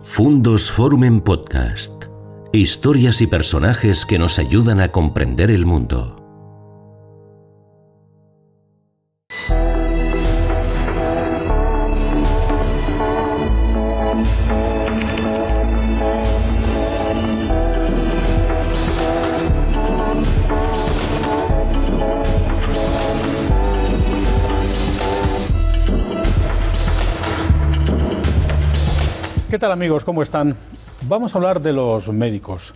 Fundos Forum en Podcast. Historias y personajes que nos ayudan a comprender el mundo. ¿Qué tal amigos? ¿Cómo están? Vamos a hablar de los médicos.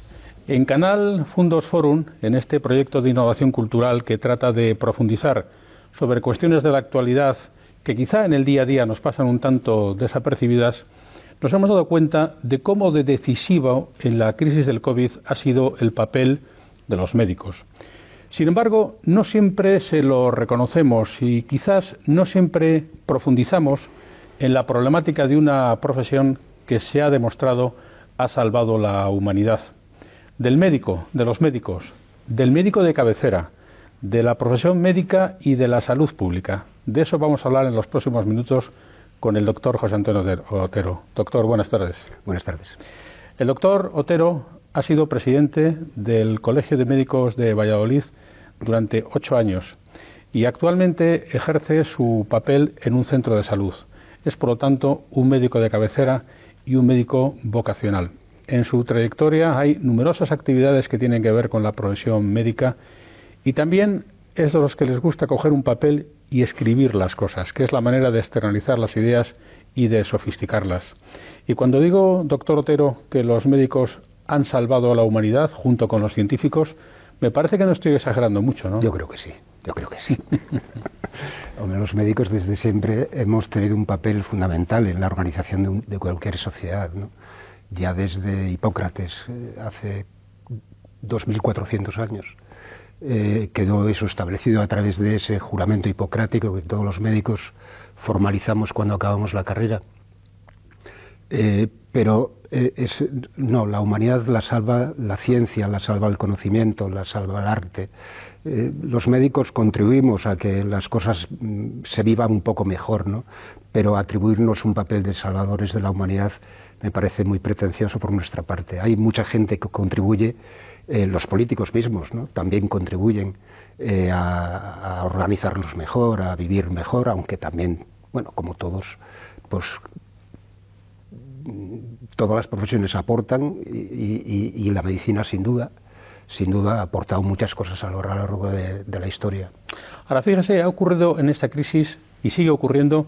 En Canal Fundos Forum, en este proyecto de innovación cultural que trata de profundizar sobre cuestiones de la actualidad que quizá en el día a día nos pasan un tanto desapercibidas, nos hemos dado cuenta de cómo de decisivo en la crisis del COVID ha sido el papel de los médicos. Sin embargo, no siempre se lo reconocemos y quizás no siempre profundizamos en la problemática de una profesión que se ha demostrado ha salvado la humanidad. Del médico, de los médicos, del médico de cabecera, de la profesión médica y de la salud pública. De eso vamos a hablar en los próximos minutos con el doctor José Antonio Otero. Doctor, buenas tardes. Buenas tardes. El doctor Otero ha sido presidente del Colegio de Médicos de Valladolid durante ocho años y actualmente ejerce su papel en un centro de salud. Es, por lo tanto, un médico de cabecera y un médico vocacional. En su trayectoria hay numerosas actividades que tienen que ver con la profesión médica y también es de los que les gusta coger un papel y escribir las cosas, que es la manera de externalizar las ideas y de sofisticarlas. Y cuando digo, doctor Otero, que los médicos han salvado a la humanidad junto con los científicos, me parece que no estoy exagerando mucho, ¿no? Yo creo que sí, yo creo que sí. los médicos desde siempre hemos tenido un papel fundamental en la organización de, cualquier sociedad. ¿no? Ya desde Hipócrates, eh, hace 2.400 años, eh, quedó eso establecido a través de ese juramento hipocrático que todos los médicos formalizamos cuando acabamos la carrera. Eh, pero es, no, la humanidad la salva la ciencia, la salva el conocimiento, la salva el arte, eh, los médicos contribuimos a que las cosas mm, se vivan un poco mejor, ¿no? Pero atribuirnos un papel de salvadores de la humanidad me parece muy pretencioso por nuestra parte. Hay mucha gente que contribuye, eh, los políticos mismos, ¿no? También contribuyen eh, a, a, organizarnos mejor, a vivir mejor, aunque también, bueno, como todos, pues todas las profesiones aportan y la medicina sin duda sin duda ha aportado muchas cosas a lo largo de, la historia. Ahora fíjese, ha ocurrido en esta crisis y sigue ocurriendo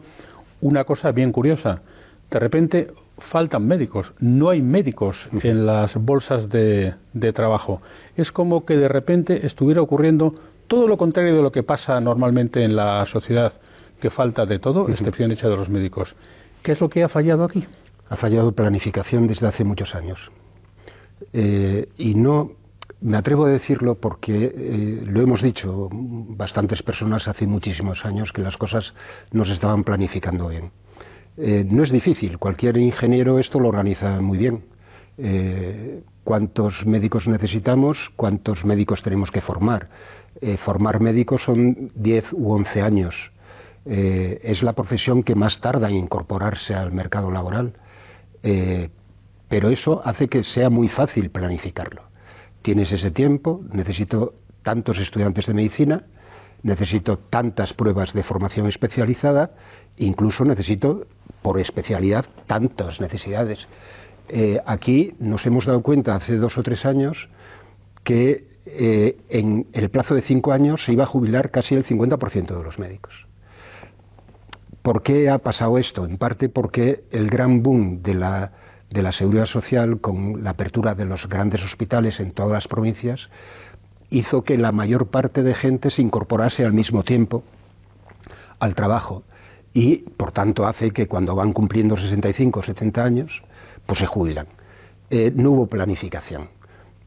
una cosa bien curiosa. De repente faltan médicos, no hay médicos en las bolsas de, trabajo. Es como que de repente estuviera ocurriendo todo lo contrario de lo que pasa normalmente en la sociedad, que falta de todo, excepción hecha de los médicos. ¿Qué es lo que ha fallado aquí? Ha fallado planificación desde hace muchos años. Eh, y no me atrevo a decirlo porque eh, lo hemos dicho bastantes personas hace muchísimos años que las cosas no se estaban planificando bien. Eh, no es difícil, cualquier ingeniero esto lo organiza muy bien. ¿Cuántos médicos necesitamos? ¿Cuántos médicos tenemos que formar? formar médicos son 10 u 11 años. es la profesión que más tarda en incorporarse al mercado laboral. Pero eso hace que sea muy fácil planificarlo tienes ese tiempo, necesito tantos estudiantes de medicina, necesito tantas pruebas de formación especializada, incluso necesito por especialidad tantas necesidades. Eh, aquí nos hemos dado cuenta hace dos o tres años que eh, en el plazo de cinco años se iba a jubilar casi el 50% de los médicos. ¿Por qué ha pasado esto? En parte porque el gran boom de la de la seguridad social con la apertura de los grandes hospitales en todas las provincias hizo que la mayor parte de gente se incorporase al mismo tiempo al trabajo y por tanto hace que cuando van cumpliendo 65 o 70 años pues se jubilan. Eh, no hubo planificación.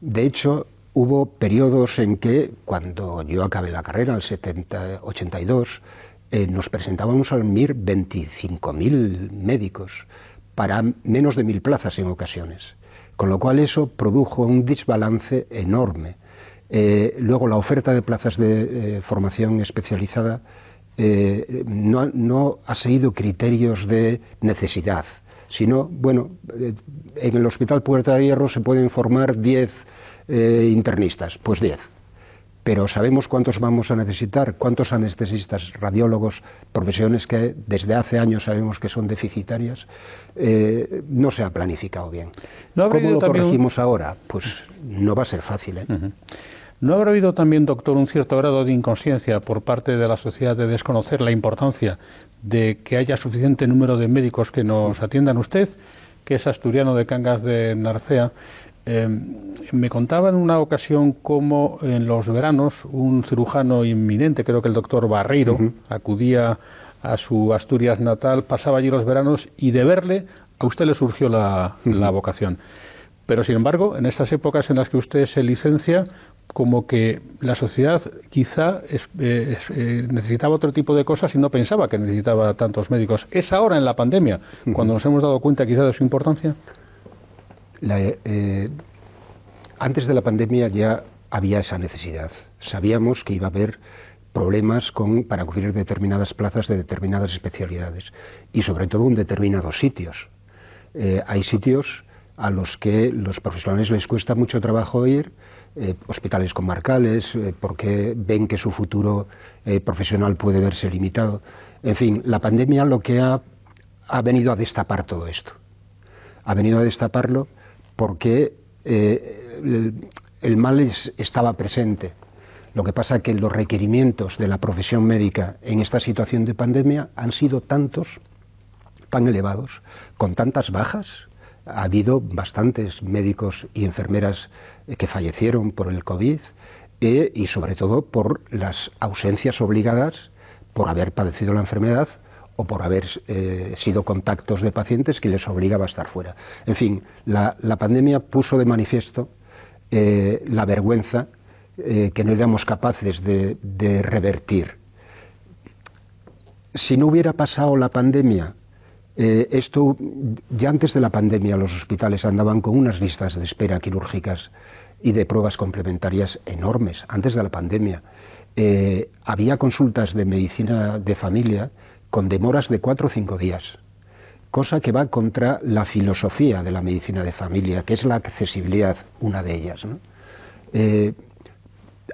De hecho, hubo periodos en que cuando yo acabé la carrera, el 70, 82, eh, nos presentábamos al MIR 25.000 médicos para menos de mil plazas en ocasiones. Con lo cual eso produjo un desbalance enorme. Eh, luego la oferta de plazas de eh, formación especializada eh, no, ha seguido criterios de necesidad, Si no, bueno, en el Hospital Puerta de Hierro se pueden formar 10 eh, internistas, pues 10 pero sabemos cuántos vamos a necesitar, cuántos anestesistas, radiólogos, profesiones que desde hace años sabemos que son deficitarias, eh, no se ha planificado bien. ¿Cómo lo corregimos ahora? Pues no va a ser fácil. ¿eh? ¿No habrá habido también, doctor, un cierto grado de inconsciencia por parte de la sociedad de desconocer la importancia de que haya suficiente número de médicos que nos atiendan? Usted, que es asturiano de Cangas de Narcea, Em, me contaba en una ocasión cómo en los veranos un cirujano inminente, creo que el doctor Barreiro, acudía a su Asturias natal, pasaba allí los veranos y de verle a usted le surgió la, vocación. Pero sin embargo, en esas épocas en las que usted se licencia, como que la sociedad quizá eh, eh, necesitaba otro tipo de cosas y no pensaba que necesitaba tantos médicos. ¿Es ahora en la pandemia cuando nos hemos dado cuenta quizá de su importancia? Eh, antes de la pandemia ya había esa necesidad. Sabíamos que iba a haber problemas con, para cubrir determinadas plazas de determinadas especialidades y sobre todo en determinados sitios. Eh, hay sitios a los que los profesionales les cuesta mucho trabajo ir, eh, hospitales comarcales, porque ven que su futuro profesional puede verse limitado. En fin, la pandemia lo que ha, ha venido a destapar todo esto. Ha venido a destaparlo porque eh, el, mal estaba presente. Lo que pasa es que los requerimientos de la profesión médica en esta situación de pandemia han sido tantos, tan elevados, con tantas bajas. Ha habido bastantes médicos y enfermeras que fallecieron por el COVID eh, y sobre todo por las ausencias obligadas por haber padecido la enfermedad o por haber eh, sido contactos de pacientes que les obligaba a estar fuera. En fin, la, pandemia puso de manifiesto eh, la vergüenza eh, que no éramos capaces de, de, revertir. Si no hubiera pasado la pandemia, esto ya antes de la pandemia los hospitales andaban con unas listas de espera quirúrgicas y de pruebas complementarias enormes antes de la pandemia. había consultas de medicina de familia con demoras de cuatro o cinco días, cosa que va contra la filosofía de la medicina de familia, que es la accesibilidad, una de ellas. Eh,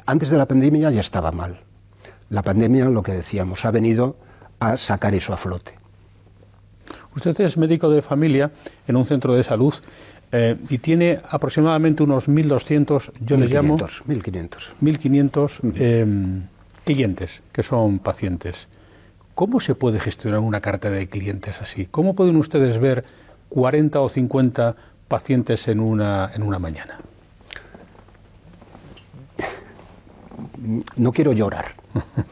antes de la pandemia ya estaba mal. La pandemia, lo que decíamos, ha venido a sacar eso a flote. Usted es médico de familia en un centro de salud eh, y tiene aproximadamente unos 1.200, yo le llamo... 1.500. 1.500 clientes que son pacientes. ¿Cómo se puede gestionar una carta de clientes así? ¿Cómo pueden ustedes ver 40 o 50 pacientes en una, en una mañana? No quiero llorar.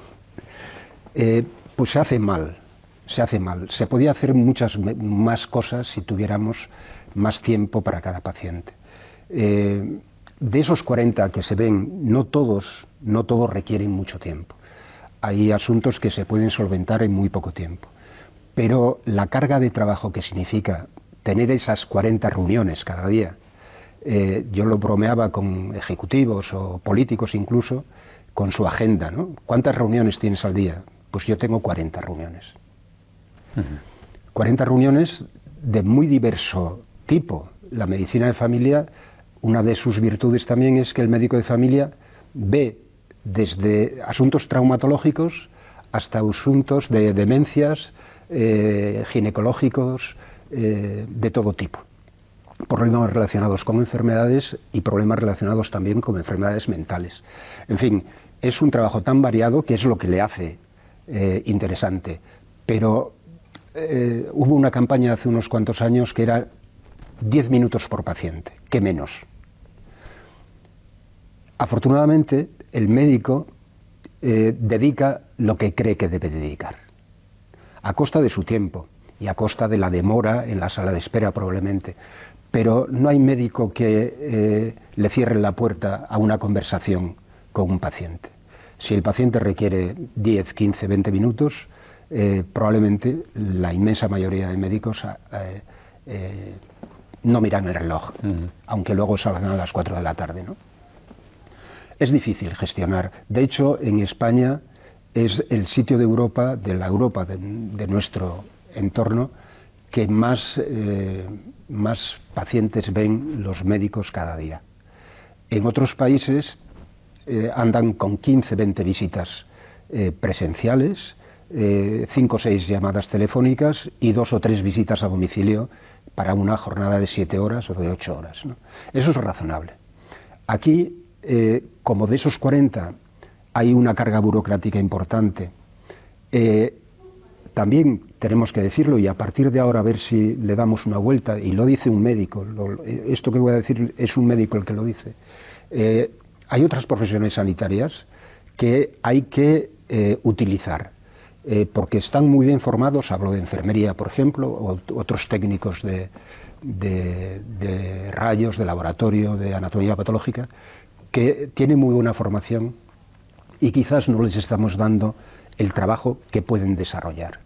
Eh, pues se hace mal, se hace mal. Se podía hacer muchas más cosas si tuviéramos más tiempo para cada paciente. Eh, de esos 40 que se ven, no todos, no todos requieren mucho tiempo hay asuntos que se pueden solventar en muy poco tiempo. Pero la carga de trabajo que significa tener esas 40 reuniones cada día, eh, yo lo bromeaba con ejecutivos o políticos incluso, con su agenda, ¿no? ¿Cuántas reuniones tienes al día? Pues yo tengo 40 reuniones. 40 reuniones de muy diverso tipo. La medicina de familia, una de sus virtudes también es que el médico de familia ve desde asuntos traumatológicos hasta asuntos de demencias, eh, ginecológicos, eh, de todo tipo. Problemas relacionados con enfermedades y problemas relacionados también con enfermedades mentales. En fin, es un trabajo tan variado que es lo que le hace eh, interesante. Pero hubo una campaña hace unos cuantos años que era 10 minutos por paciente, que menos. Afortunadamente, el médico eh, dedica lo que cree que debe dedicar, a costa de su tiempo y a costa de la demora en la sala de espera probablemente. Pero no hay médico que eh, le cierre la puerta a una conversación con un paciente. Si el paciente requiere 10, 15, 20 minutos, eh, probablemente la inmensa mayoría de médicos no miran el reloj, aunque luego salgan a las 4 de la tarde. ¿no? Es difícil gestionar. De hecho, en España es el sitio de Europa, de la Europa de, nuestro entorno, que más, eh, más pacientes ven los médicos cada día. En otros países eh, andan con 15, 20 visitas presenciales, cinco o seis llamadas telefónicas y dos o tres visitas a domicilio para una jornada de siete horas o de ocho horas. Eso es razonable. Aquí, como de esos 40 hay una carga burocrática importante, también tenemos que decirlo y a partir de ahora a ver si le damos una vuelta, y lo dice un médico, esto que voy a decir es un médico el que lo dice, eh, hay otras profesiones sanitarias que hay que eh, utilizar, eh, porque están muy bien formados, hablo de enfermería, por ejemplo, o otros técnicos de rayos, de laboratorio, de anatomía patológica, que tienen muy buena formación y quizás no les estamos dando el trabajo que pueden desarrollar.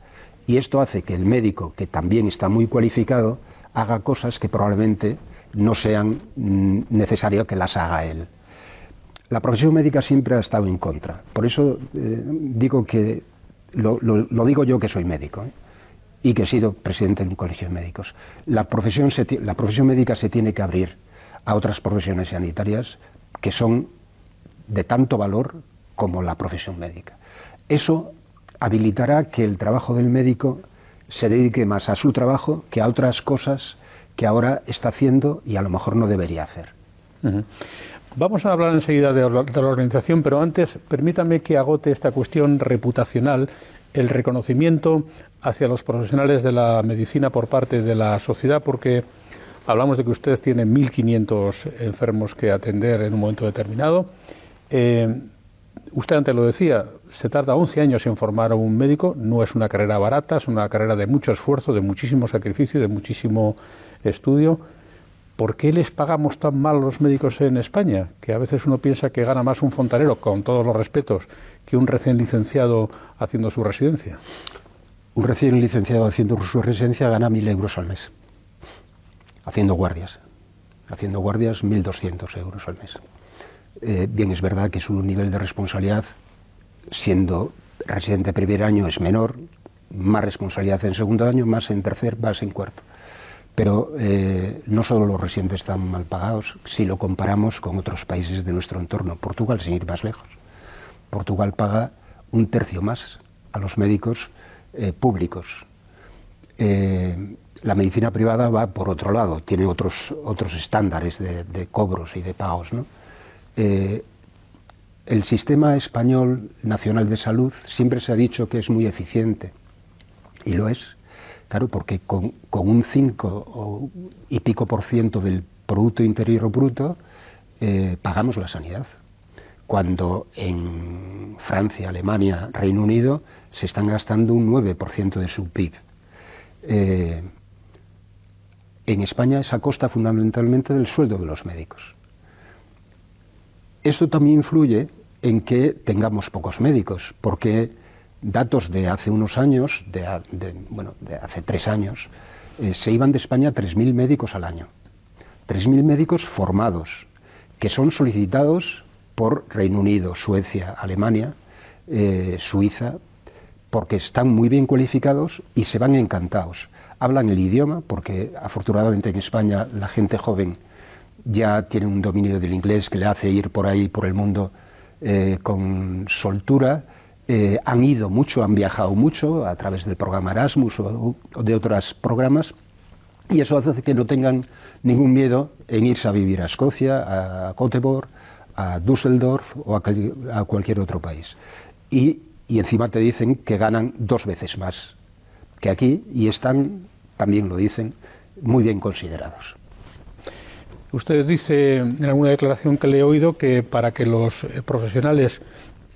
Y esto hace que el médico, que también está muy cualificado, haga cosas que probablemente no sean mm, necesario que las haga él. La profesión médica siempre ha estado en contra. Por eso eh, digo que, lo, digo yo que soy médico ¿eh? y que he sido presidente de un colegio de médicos. La profesión médica se tiene que abrir a otras profesiones sanitarias que son de tanto valor como la profesión médica. Eso habilitará que el trabajo del médico se dedique más a su trabajo que a otras cosas que ahora está haciendo y a lo mejor no debería hacer. Vamos a hablar enseguida de, la organización, pero antes permítame que agote esta cuestión reputacional, el reconocimiento hacia los profesionales de la medicina por parte de la sociedad, porque hablamos de que usted tiene 1.500 enfermos que atender en un momento determinado. Eh, usted antes lo decía, se tarda 11 años en formar a un médico, no es una carrera barata, es una carrera de mucho esfuerzo, de muchísimo sacrificio, de muchísimo estudio. ¿Por qué les pagamos tan mal a los médicos en España? Que a veces uno piensa que gana más un fontanero, con todos los respetos, que un recién licenciado haciendo su residencia. Un recién licenciado haciendo su residencia gana mil euros al mes, haciendo guardias. Haciendo guardias, 1.200 euros al mes. Eh, bien, es verdad que su nivel de responsabilidad, siendo residente primer año, es menor, más responsabilidad en segundo año, más en tercer, más en cuarto. Pero eh, no solo los residentes están mal pagados, si lo comparamos con otros países de nuestro entorno. Portugal, sin ir más lejos. Portugal paga un tercio más a los médicos eh, públicos. La medicina privada va por otro lado, tiene otros, otros estándares de, cobros y de pagos. Eh, el sistema español nacional de salud siempre se ha dicho que es muy eficiente y lo es, claro, porque con, un 5 y pico por ciento del Producto Interior Bruto eh, pagamos la sanidad, cuando en Francia, Alemania, Reino Unido se están gastando un 9% de su PIB. Eh, en España es a costa fundamentalmente del sueldo de los médicos. Esto también influye en que tengamos pocos médicos, porque datos de hace unos años, de, bueno, de hace tres años, eh, se iban de España 3.000 médicos al año. 3.000 médicos formados, que son solicitados por Reino Unido, Suecia, Alemania, eh, Suiza, porque están muy bien cualificados y se van encantados. Hablan el idioma, porque afortunadamente en España la gente joven ya tiene un dominio del inglés que le hace ir por ahí, por el mundo, eh, con soltura. Eh, han ido mucho, han viajado mucho a través del programa Erasmus o, de otros programas y eso hace que no tengan ningún miedo en irse a vivir a Escocia, a Göteborg, a Düsseldorf o a, cualquier otro país. Y, y encima te dicen que ganan dos veces más que aquí y están, también lo dicen, muy bien considerados. Usted dice en alguna declaración que le he oído que para que los eh, profesionales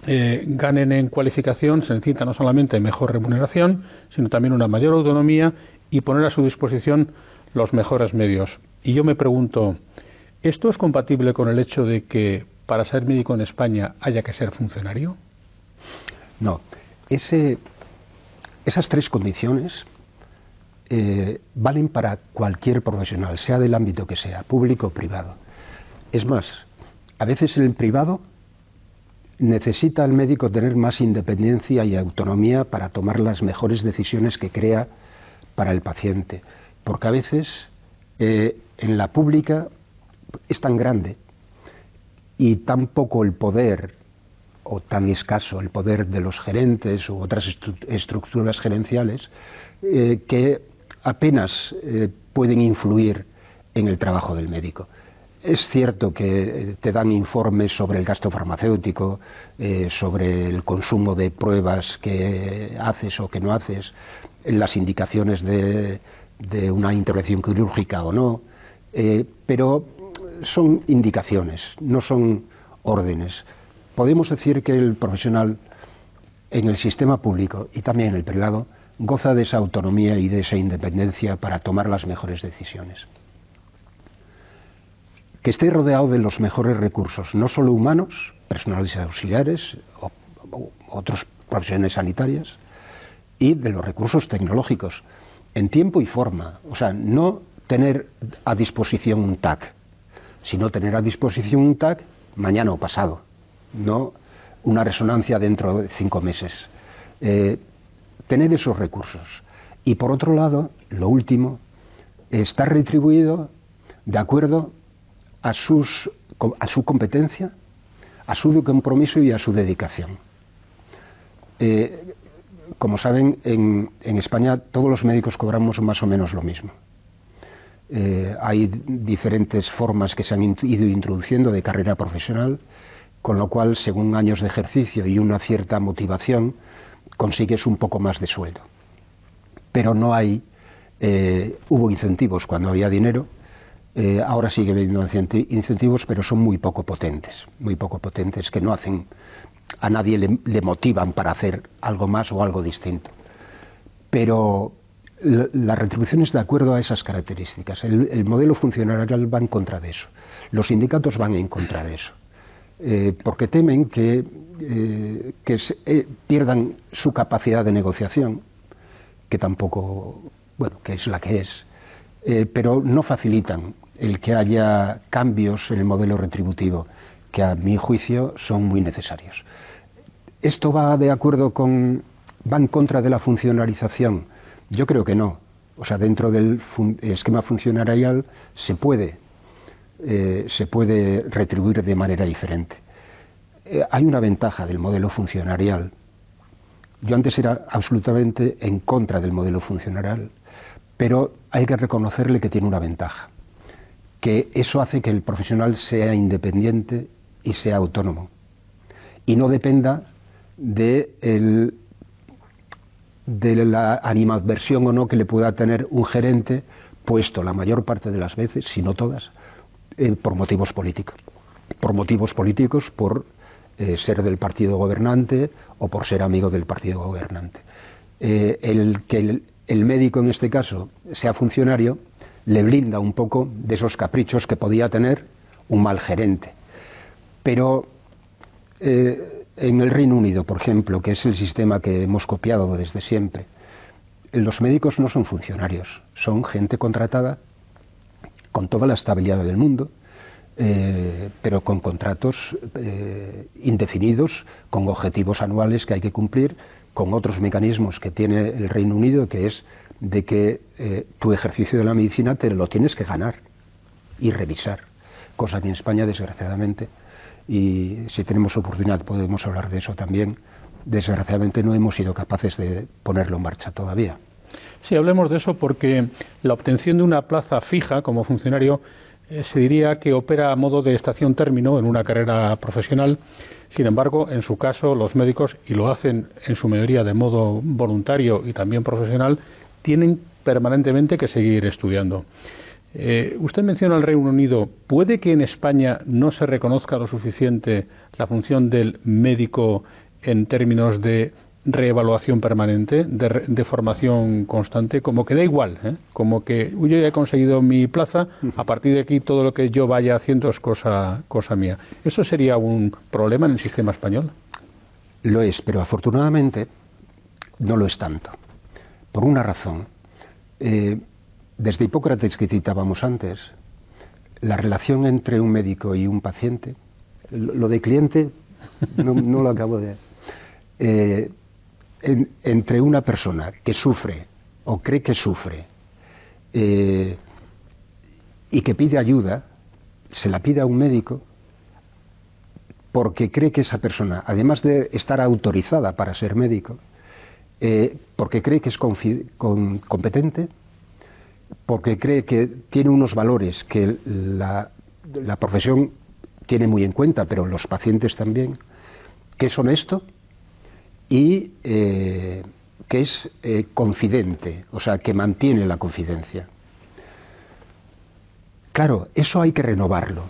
eh, ganen en cualificación se necesita no solamente mejor remuneración, sino también una mayor autonomía y poner a su disposición los mejores medios. Y yo me pregunto, ¿esto es compatible con el hecho de que para ser médico en España haya que ser funcionario? No. Ese, esas tres condiciones eh, valen para cualquier profesional, sea del ámbito que sea, público o privado. Es más, a veces el privado necesita al médico tener más independencia y autonomía para tomar las mejores decisiones que crea para el paciente, porque a veces eh, en la pública es tan grande y tan poco el poder o tan escaso el poder de los gerentes u otras estructuras gerenciales eh, que apenas eh, pueden influir en el trabajo del médico. Es cierto que te dan informes sobre el gasto farmacéutico, eh, sobre el consumo de pruebas que haces o que no haces, las indicaciones de, una intervención quirúrgica o no, eh, pero son indicaciones, no son órdenes. Podemos decir que el profesional en el sistema público y también en el privado goza de esa autonomía y de esa independencia para tomar las mejores decisiones que esté rodeado de los mejores recursos, no solo humanos, personales auxiliares o, otros profesiones sanitarias, y de los recursos tecnológicos, en tiempo y forma. O sea, no tener a disposición un TAC, sino tener a disposición un TAC mañana o pasado, no una resonancia dentro de cinco meses. Eh, tener esos recursos. Y por otro lado, lo último, estar retribuido de acuerdo a, sus, a su competencia, a su compromiso y a su dedicación. Eh, como saben, en, España todos los médicos cobramos más o menos lo mismo. Eh, hay diferentes formas que se han ido introduciendo de carrera profesional, con lo cual, según años de ejercicio y una cierta motivación, consigues un poco más de sueldo. Pero no hay, eh, hubo incentivos cuando había dinero, eh, ahora sigue habiendo incentivos, pero son muy poco potentes, muy poco potentes, que no hacen, a nadie le, motivan para hacer algo más o algo distinto. Pero la, retribución es de acuerdo a esas características. El, modelo funcionarial va en contra de eso. Los sindicatos van en contra de eso. Eh, porque temen que, eh, que pierdan su capacidad de negociación, que tampoco, bueno, que es la que es, pero no facilitan el que haya cambios en el modelo retributivo, que a mi juicio son muy necesarios. ¿Esto va de acuerdo con, va en contra de la funcionarización? Yo creo que no. O sea, dentro del esquema funcionarial se puede, eh, se puede retribuir de manera diferente. Eh, hay una ventaja del modelo funcionarial. Yo antes era absolutamente en contra del modelo funcionarial, pero hay que reconocerle que tiene una ventaja que eso hace que el profesional sea independiente y sea autónomo y no dependa de, de la animadversión o no que le pueda tener un gerente puesto la mayor parte de las veces, si no todas, eh, por motivos políticos. Por motivos políticos, por eh, ser del partido gobernante o por ser amigo del partido gobernante. Eh, el que el médico en este caso sea funcionario le blinda un poco de esos caprichos que podía tener un mal gerente. Pero en el Reino Unido, por ejemplo, que es el sistema que hemos copiado desde siempre, los médicos no son funcionarios, son gente contratada con toda la estabilidad del mundo, eh, pero con contratos eh, indefinidos, con objetivos anuales que hay que cumplir, con otros mecanismos que tiene el Reino Unido, que es de que eh, tu ejercicio de la medicina te lo tienes que ganar y revisar, cosa que en España, desgraciadamente, y si tenemos oportunidad podemos hablar de eso también, desgraciadamente no hemos sido capaces de ponerlo en marcha todavía. Sí, hablemos de eso porque la obtención de una plaza fija como funcionario eh, se diría que opera a modo de estación término en una carrera profesional. Sin embargo, en su caso, los médicos, y lo hacen en su mayoría de modo voluntario y también profesional, tienen permanentemente que seguir estudiando. Eh, usted menciona el Reino Unido. ¿Puede que en España no se reconozca lo suficiente la función del médico en términos de reevaluación permanente, de, formación constante? Como que da igual, ¿eh? como que yo ya he conseguido mi plaza, a partir de aquí todo lo que yo vaya haciendo es cosa, cosa mía. ¿Eso sería un problema en el sistema español? Lo es, pero afortunadamente no lo es tanto por una razón. Eh, desde Hipócrates que citábamos antes, la relación entre un médico y un paciente, lo de cliente no, lo acabo de... Eh, entre una persona que sufre o cree que sufre eh, y que pide ayuda, se la pide a un médico porque cree que esa persona, además de estar autorizada para ser médico, eh, porque cree que es competente, porque cree que tiene unos valores que la, profesión tiene muy en cuenta, pero los pacientes también, que es honesto y eh, que es eh, confidente, o sea, que mantiene la confidencia. Claro, eso hay que renovarlo.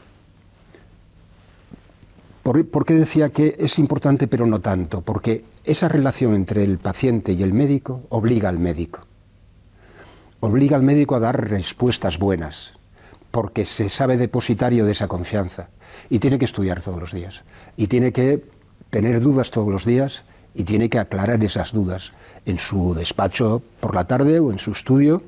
¿Por, qué decía que es importante pero no tanto? Porque esa relación entre el paciente y el médico obliga al médico. Obliga al médico a dar respuestas buenas, porque se sabe depositario de esa confianza. Y tiene que estudiar todos los días. Y tiene que tener dudas todos los días y tiene que aclarar esas dudas en su despacho por la tarde o en su estudio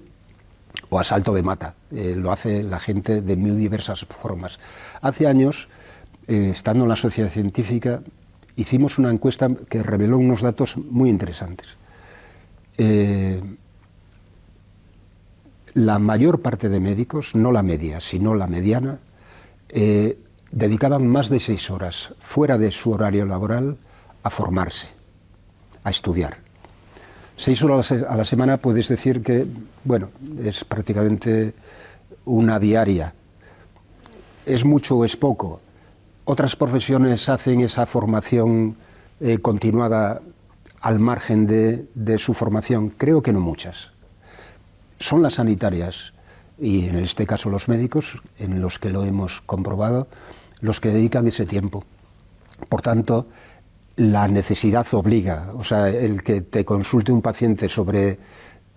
o a salto de mata. Eh, lo hace la gente de muy diversas formas. Hace años eh, estando en la sociedad científica, hicimos una encuesta que reveló unos datos muy interesantes. Eh, la mayor parte de médicos, no la media, sino la mediana, dedicaban más de seis horas fuera de su horario laboral a formarse, a estudiar. Seis horas a la semana puedes decir que, bueno, es prácticamente una diaria. ¿Es mucho o es poco? otras profesiones hacen esa formación eh, continuada al margen de, su formación? Creo que no muchas. Son las sanitarias y en este caso los médicos, en los que lo hemos comprobado, los que dedican ese tiempo. Por tanto, la necesidad obliga, o sea, el que te consulte un paciente sobre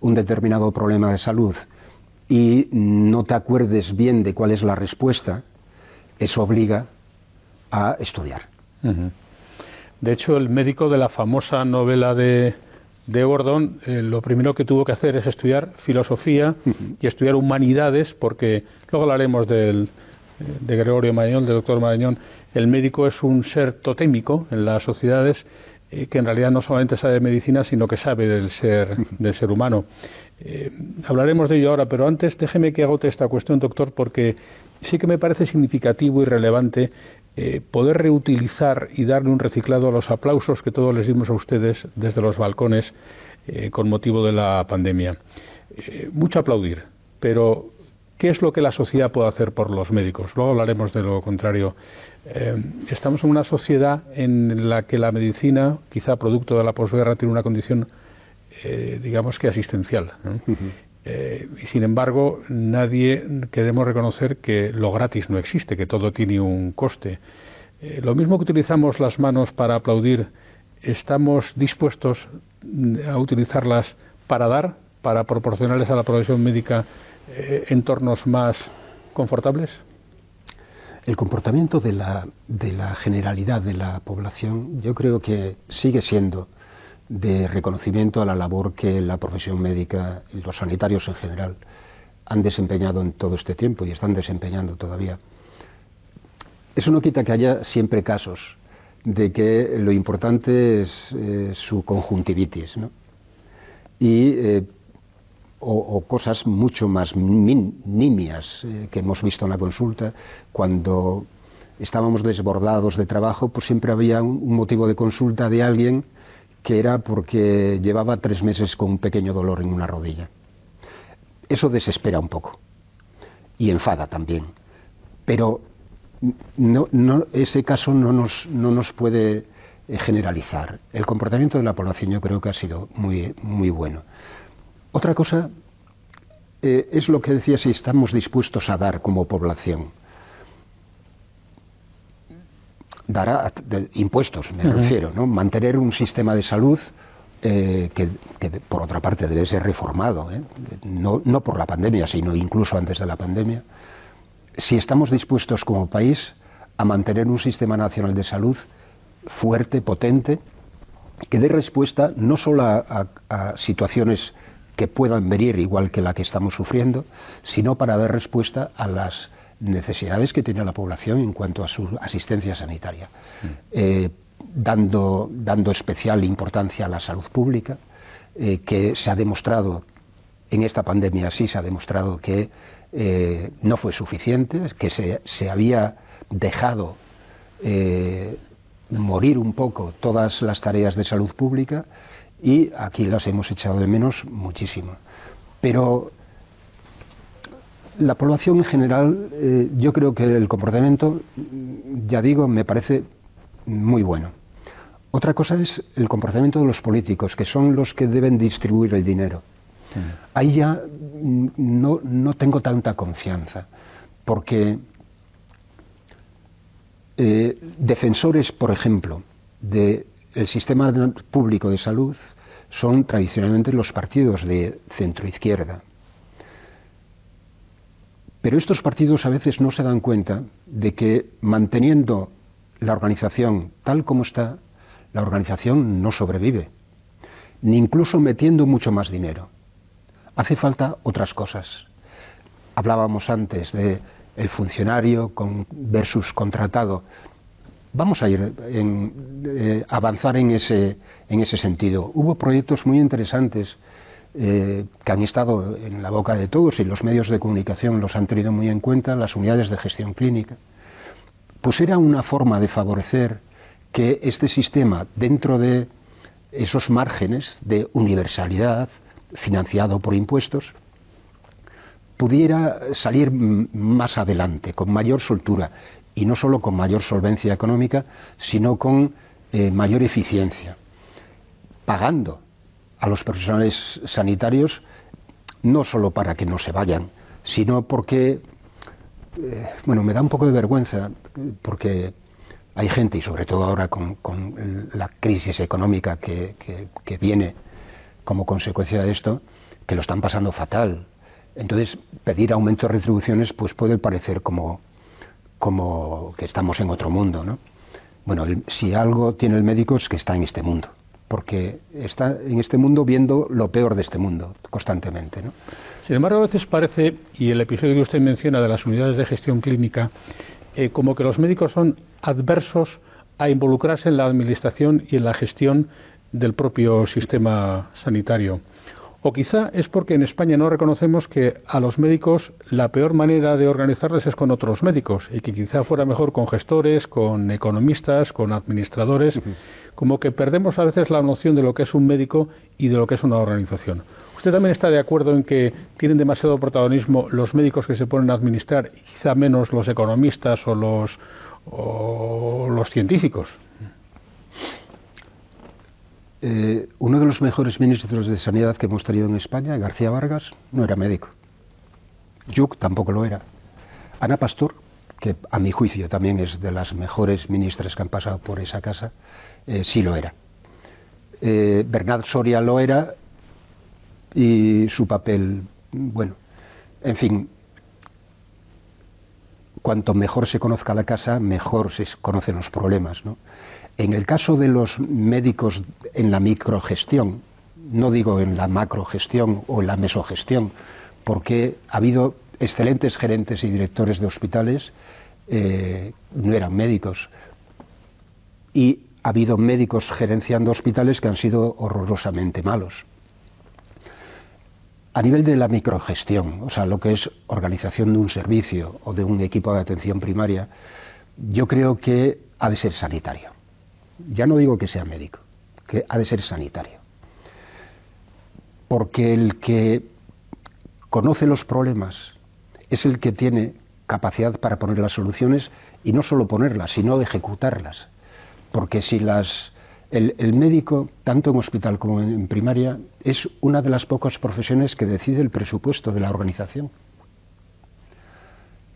un determinado problema de salud y no te acuerdes bien de cuál es la respuesta, eso obliga a estudiar. De hecho, el médico de la famosa novela de, de Gordon, eh, lo primero que tuvo que hacer es estudiar filosofía y estudiar humanidades, porque luego hablaremos del, de Gregorio Marañón, del doctor Marañón. El médico es un ser totémico en las sociedades eh, que en realidad no solamente sabe de medicina, sino que sabe del ser, del ser humano. Eh, hablaremos de ello ahora, pero antes déjeme que agote esta cuestión, doctor, porque sí que me parece significativo y relevante eh, poder reutilizar y darle un reciclado a los aplausos que todos les dimos a ustedes desde los balcones eh, con motivo de la pandemia. Eh, mucho aplaudir, pero ¿qué es lo que la sociedad puede hacer por los médicos? Luego hablaremos de lo contrario. Estamos en una sociedad en la que la medicina, quizá producto de la posguerra, tiene una condición, digamos que asistencial. Eh, y sin embargo, nadie queremos reconocer que lo gratis no existe, que todo tiene un coste. Eh, lo mismo que utilizamos las manos para aplaudir, ¿estamos dispuestos a utilizarlas para dar, para proporcionarles a la profesión médica eh, entornos más confortables? El comportamiento de la, generalidad de la población yo creo que sigue siendo de reconocimiento a la labor que la profesión médica y los sanitarios en general han desempeñado en todo este tiempo y están desempeñando todavía. Eso no quita que haya siempre casos de que lo importante es eh, su conjuntivitis, ¿no? Y, eh, o, cosas mucho más nimias eh, que hemos visto en la consulta, cuando estábamos desbordados de trabajo, pues siempre había un motivo de consulta de alguien que era porque llevaba tres meses con un pequeño dolor en una rodilla. Eso desespera un poco y enfada también. Pero no, ese caso no nos, no nos puede eh, generalizar. El comportamiento de la población yo creo que ha sido muy, muy bueno. Otra cosa eh, es lo que decía si estamos dispuestos a dar como población dará impuestos, me refiero, ¿no? Mantener un sistema de salud eh, que, por otra parte debe ser reformado, ¿eh? no, no por la pandemia, sino incluso antes de la pandemia. Si estamos dispuestos como país a mantener un sistema nacional de salud fuerte, potente, que dé respuesta no solo a, a, situaciones que puedan venir igual que la que estamos sufriendo, sino para dar respuesta a las necesidades que tiene la población en cuanto a su asistencia sanitaria, mm. eh, dando, dando especial importancia a la salud pública, eh, que se ha demostrado En esta pandemia sí se ha demostrado que eh, no fue suficiente, que se, había dejado morir un poco todas las tareas de salud pública y aquí las hemos echado de menos muchísimo. Pero la población en general, eh, yo creo que el comportamiento, ya digo, me parece muy bueno. Otra cosa es el comportamiento de los políticos, que son los que deben distribuir el dinero. Ahí ya mm, no, no, tengo tanta confianza, porque eh, defensores, por ejemplo, del sistema público de salud son tradicionalmente los partidos de centro-izquierda. Pero estos partidos a veces no se dan cuenta de que manteniendo la organización tal como está, la organización no sobrevive, ni incluso metiendo mucho más dinero. Hace falta otras cosas. Hablábamos antes de el funcionario con versus contratado. Vamos a ir en, eh, avanzar en ese, en ese sentido. Hubo proyectos muy interesantes eh, que han estado en la boca de todos y los medios de comunicación los han tenido muy en cuenta, las unidades de gestión clínica. Pues era una forma de favorecer que este sistema, dentro de esos márgenes de universalidad, financiado por impuestos, pudiera salir más adelante, con mayor soltura, y no solo con mayor solvencia económica, sino con eh, mayor eficiencia, pagando a los profesionales sanitarios no solo para que no se vayan, sino porque, eh, bueno, me da un poco de vergüenza, porque hay gente, y sobre todo ahora con, la crisis económica que, que viene como consecuencia de esto, que lo están pasando fatal, entonces, pedir aumento de retribuciones pues puede parecer como, como que estamos en otro mundo, ¿no? Bueno, si algo tiene el médico es que está en este mundo, porque está en este mundo viendo lo peor de este mundo constantemente, ¿no? Sin embargo, a veces parece, y el episodio que usted menciona de las unidades de gestión clínica, eh, como que los médicos son adversos a involucrarse en la administración y en la gestión del propio sistema sanitario. O quizá es porque en España no reconocemos que a los médicos la peor manera de organizarles es con otros médicos y que quizá fuera mejor con gestores, con economistas, con administradores, como que perdemos a veces la noción de lo que es un médico y de lo que es una organización. ¿Usted también está de acuerdo en que tienen demasiado protagonismo los médicos que se ponen a administrar y quizá menos los economistas o los, o los científicos? Eh, uno de los mejores ministros de Sanidad que hemos tenido en España, García Vargas, no era médico. Yuc tampoco lo era. Ana Pastor, que a mi juicio también es de las mejores ministras que han pasado por esa casa, eh, sí lo era. Eh, Bernard Soria lo era y su papel, bueno, en fin, cuanto mejor se conozca la casa, mejor se conocen los problemas, ¿no? En el caso de los médicos en la microgestión, no digo en la macrogestión o en la mesogestión, porque ha habido excelentes gerentes y directores de hospitales, eh, no eran médicos, y ha habido médicos gerenciando hospitales que han sido horrorosamente malos. A nivel de la microgestión, o sea, lo que es organización de un servicio o de un equipo de atención primaria, yo creo que ha de ser sanitario ya no digo que sea médico, que ha de ser sanitario. Porque el que conoce los problemas es el que tiene capacidad para poner las soluciones y no solo ponerlas, sino ejecutarlas. Porque si las el, médico, tanto en hospital como en, primaria, es una de las pocas profesiones que decide el presupuesto de la organización.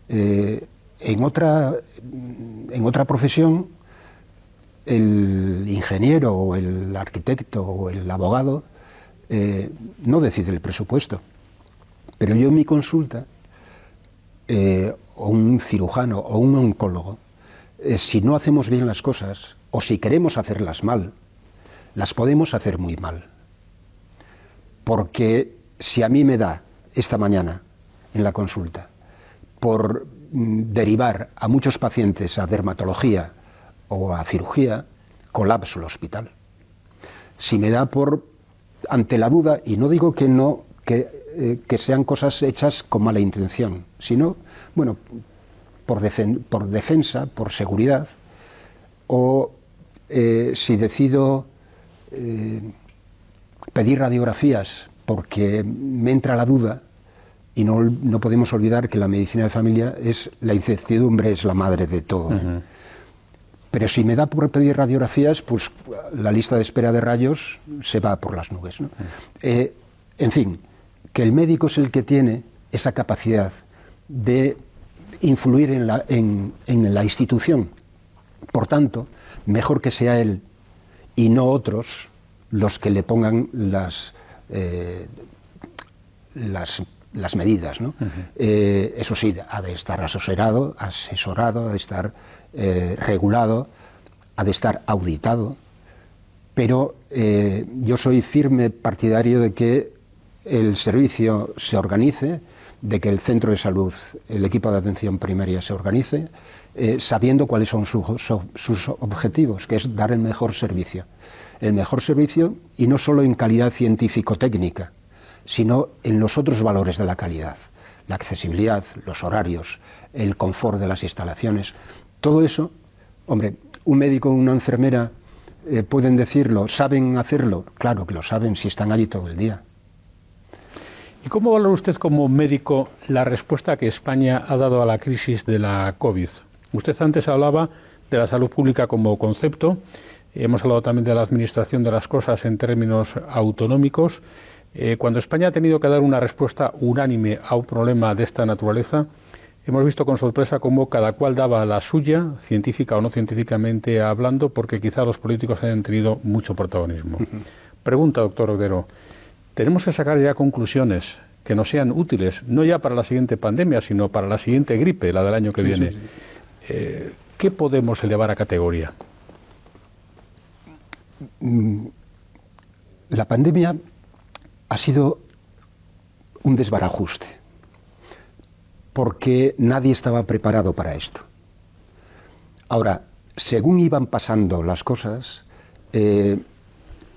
Eh, en, otra, en otra profesión, el ingeniero o el arquitecto o el abogado eh, no decide el presupuesto. Pero yo en mi consulta, eh, o un cirujano o un oncólogo, eh, si no hacemos bien las cosas o si queremos hacerlas mal, las podemos hacer muy mal. Porque si a mí me da esta mañana en la consulta por mm, derivar a muchos pacientes a dermatología o a cirugía, colapso el hospital. Si me da por ante la duda, y no digo que no, que eh, que sean cosas hechas con mala intención, sino, bueno, por, por defensa, por seguridad, o eh, si decido eh, pedir radiografías porque me entra la duda, y no, no, podemos olvidar que la medicina de familia es la incertidumbre es la madre de todo. Pero si me da por pedir radiografías, pues la lista de espera de rayos se va por las nubes. Eh, en fin, que el médico es el que tiene esa capacidad de influir en la, en, la institución. Por tanto, mejor que sea él y no otros los que le pongan las, eh, las las medidas. ¿no? Eh, eso sí, ha de estar asesorado, asesorado ha de estar eh, regulado, ha de estar auditado, pero eh, yo soy firme partidario de que el servicio se organice, de que el centro de salud, el equipo de atención primaria se organice, sabiendo cuáles son sus objetivos, que es dar el mejor servicio. El mejor servicio y no solo en calidad científico-técnica, sino en los otros valores de la calidad, la accesibilidad, los horarios, el confort de las instalaciones. Todo eso, hombre, un médico o una enfermera eh, pueden decirlo, saben hacerlo, claro que lo saben si están allí todo el día. ¿Y cómo valora usted como médico la respuesta que España ha dado a la crisis de la COVID? Usted antes hablaba de la salud pública como concepto, hemos hablado también de la administración de las cosas en términos autonómicos. Eh, cuando España ha tenido que dar una respuesta unánime a un problema de esta naturaleza, hemos visto con sorpresa cómo cada cual daba la suya, científica o no científicamente hablando, porque quizá los políticos hayan tenido mucho protagonismo. Pregunta, doctor Odero, ¿tenemos que sacar ya conclusiones que nos sean útiles, no ya para la siguiente pandemia, sino para la siguiente gripe, la del año que viene? Eh, ¿Qué podemos elevar a categoría? Mm, la pandemia ha sido un desbarajuste, porque nadie estaba preparado para esto. Ahora, según iban pasando las cosas, eh,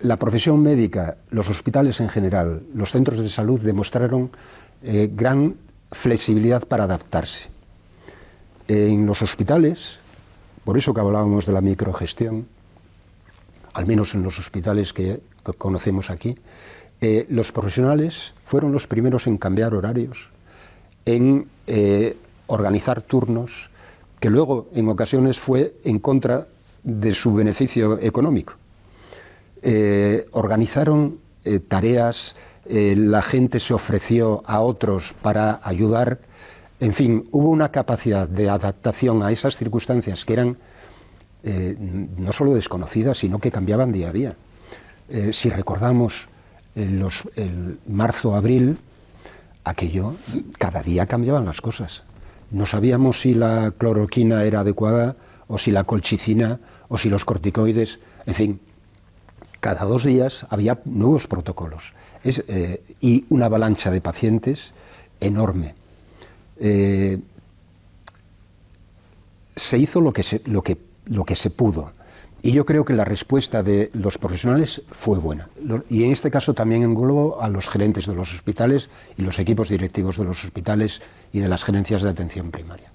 la profesión médica, los hospitales en general, los centros de salud demostraron eh, gran flexibilidad para adaptarse. en los hospitales, por eso que hablábamos de la microgestión, al menos en los hospitales que conocemos aquí, eh, los profesionales fueron los primeros en cambiar horarios, en eh, organizar turnos, que luego en ocasiones fue en contra de su beneficio económico. Eh, organizaron tareas, la gente se ofreció a otros para ayudar, en fin, hubo una capacidad de adaptación a esas circunstancias que eran no solo desconocidas, sino que cambiaban día a día. si recordamos los, el marzo, abril, aquello, cada día cambiaban las cosas. No sabíamos si la cloroquina era adecuada, o si la colchicina, o si los corticoides, en fin, cada dos días había nuevos protocolos eh, y una avalancha de pacientes enorme. Eh, se hizo lo que se, lo que, lo que se pudo y yo creo que la respuesta de los profesionales fue buena. Y en este caso también englobo a los gerentes de los hospitales y los equipos directivos de los hospitales y de las gerencias de atención primaria.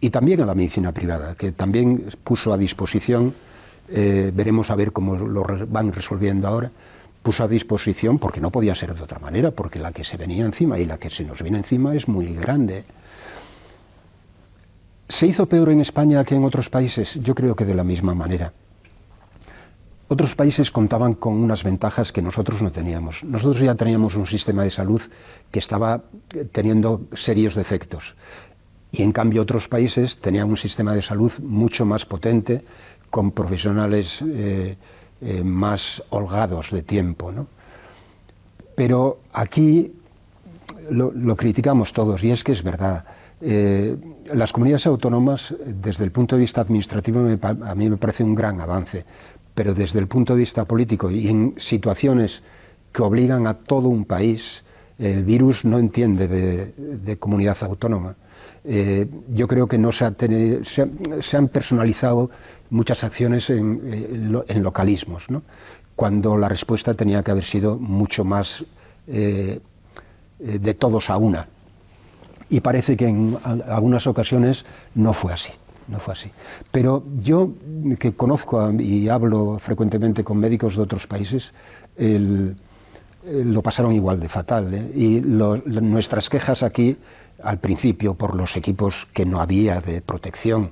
Y también a la medicina privada, que también puso a disposición, eh, veremos a ver cómo lo van resolviendo ahora, puso a disposición, porque no podía ser de otra manera, porque la que se venía encima y la que se nos viene encima es muy grande. ¿Se hizo peor en España que en otros países? Yo creo que de la misma manera. Otros países contaban con unas ventajas que nosotros no teníamos. Nosotros ya teníamos un sistema de salud que estaba eh, teniendo serios defectos. Y en cambio otros países tenían un sistema de salud mucho más potente, con profesionales eh, eh, más holgados de tiempo. Pero aquí lo, criticamos todos, y es que es verdad. las comunidades autónomas, desde el punto de vista administrativo, a mí me parece un gran avance, pero desde el punto de vista político y en situaciones que obligan a todo un país, el virus no entiende de, comunidad autónoma. Eh, yo creo que no se, han personalizado muchas acciones en, localismos, cuando la respuesta tenía que haber sido mucho más eh, eh, de todos a una. Y parece que en algunas ocasiones no fue así. No fue así. Pero yo, que conozco y hablo frecuentemente con médicos de otros países, lo pasaron igual de fatal. ¿eh? Y nuestras quejas aquí, al principio, por los equipos que no había de protección,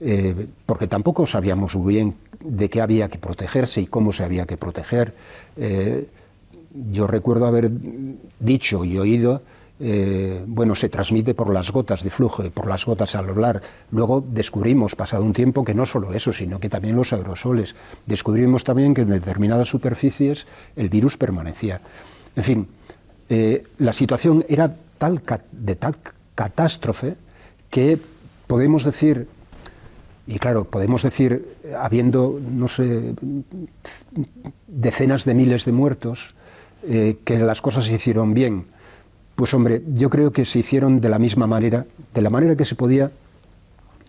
eh, porque tampoco sabíamos muy bien de qué había que protegerse y cómo se había que proteger. Eh, yo recuerdo haber dicho y oído, eh, bueno, se transmite por las gotas de flujo y por las gotas al hablar. Luego descubrimos, pasado un tiempo, que no solo eso, sino que también los aerosoles. Descubrimos también que en determinadas superficies el virus permanecía. En fin, la situación era tal, de tal catástrofe que podemos decir y claro, podemos decir, habiendo, no sé, decenas de miles de muertos, eh, que las cosas se hicieron bien. Pues hombre, yo creo que se hicieron de la misma manera, de la manera que se podía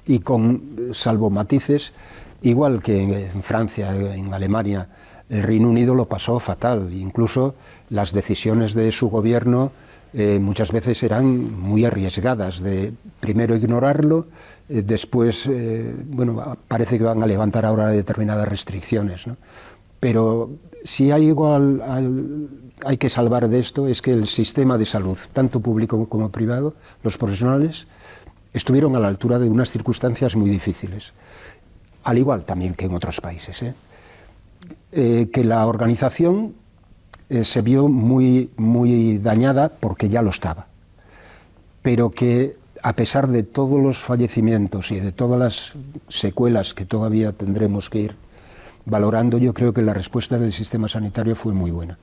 y con, salvo matices, igual que en Francia, en Alemania, el Reino Unido lo pasó fatal. Incluso las decisiones de su gobierno eh, muchas veces eran muy arriesgadas, de primero ignorarlo eh, después, eh, bueno, parece que van a levantar ahora determinadas restricciones, ¿no? Pero si hay igual hay que salvar de esto es que el sistema de salud, tanto público como privado, los profesionales, estuvieron a la altura de unas circunstancias muy difíciles, al igual también que en otros países. ¿eh? que la organización se vio muy, muy dañada porque ya lo estaba, pero que a pesar de todos los fallecimientos y de todas las secuelas que todavía tendremos que ir valorando, yo creo que la respuesta del sistema sanitario fue muy buena.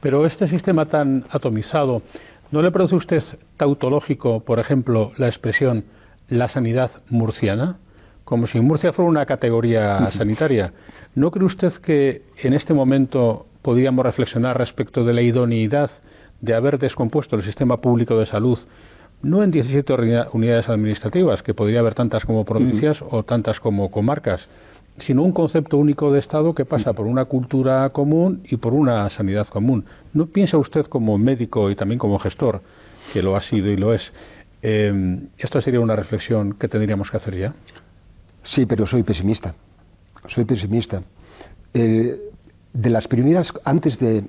Pero este sistema tan atomizado, ¿no le produce usted tautológico, por ejemplo, la expresión la sanidad murciana? Como si Murcia fuera una categoría sanitaria. ¿No cree usted que en este momento podríamos reflexionar respecto de la idoneidad de haber descompuesto el sistema público de salud no en 17 unidades administrativas, que podría haber tantas como provincias o tantas como comarcas, sino un concepto único de Estado que pasa por una cultura común y por una sanidad común. ¿No piensa usted como médico y también como gestor, que lo ha sido y lo es, eh, esto sería una reflexión que tendríamos que hacer ya? Sí, pero soy pesimista. Soy pesimista. Eh, de las primeras, antes de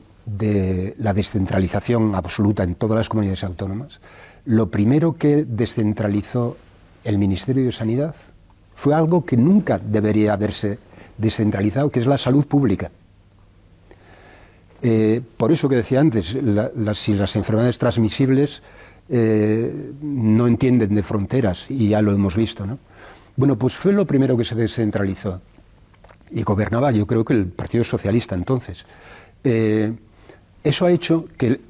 la descentralización absoluta en todas las comunidades autónomas, lo primero que descentralizó el Ministerio de Sanidad fue algo que nunca debería haberse descentralizado, que es la salud pública. Eh, por eso que decía antes, si las enfermedades transmisibles eh, no entienden de fronteras, y ya lo hemos visto, ¿no? Bueno, pues fue lo primero que se descentralizó. Y gobernaba, yo creo que el Partido Socialista entonces. Eh, eso ha hecho que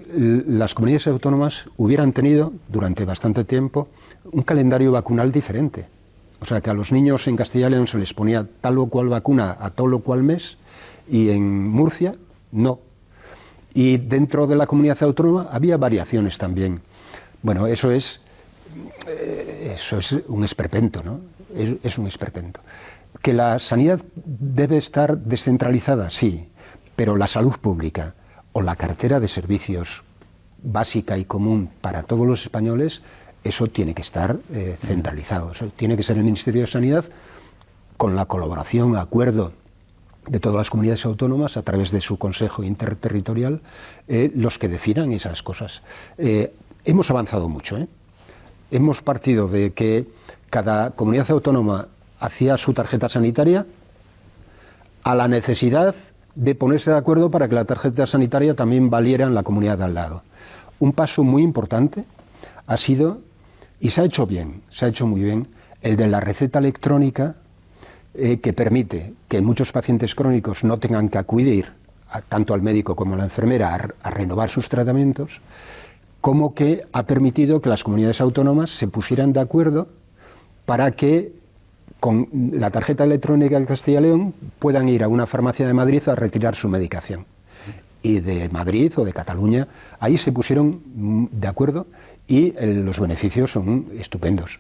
las comunidades autónomas hubieran tenido durante bastante tiempo un calendario vacunal diferente. O sea, que a los niños en Castilla y León se les ponía tal o cual vacuna a tal o cual mes y en Murcia no. Y dentro de la comunidad autónoma había variaciones también. Bueno, eso es, eh, eso es un esperpento, ¿no? es un esperpento. Que la sanidad debe estar descentralizada, sí, pero la salud pública, o la cartera de servicios básica y común para todos los españoles, eso tiene que estar eh, centralizado. tiene que ser el Ministerio de Sanidad con la colaboración, acuerdo de todas las comunidades autónomas a través de su Consejo Interterritorial eh, los que definan esas cosas. Eh, hemos avanzado mucho. Hemos partido de que cada comunidad autónoma hacía su tarjeta sanitaria a la necesidad de ponerse de acuerdo para que la tarjeta sanitaria también valiera en la comunidad de al lado. Un paso muy importante ha sido, y se ha hecho bien, se ha hecho muy bien, el de la receta electrónica eh, que permite que muchos pacientes crónicos no tengan que acudir tanto al médico como a la enfermera a renovar sus tratamientos, como que ha permitido que las comunidades autónomas se pusieran de acuerdo para que con la tarjeta electrónica de Castilla y León puedan ir a una farmacia de Madrid a retirar su medicación. Y de Madrid o de Cataluña, ahí se pusieron mm, de acuerdo y los beneficios son estupendos.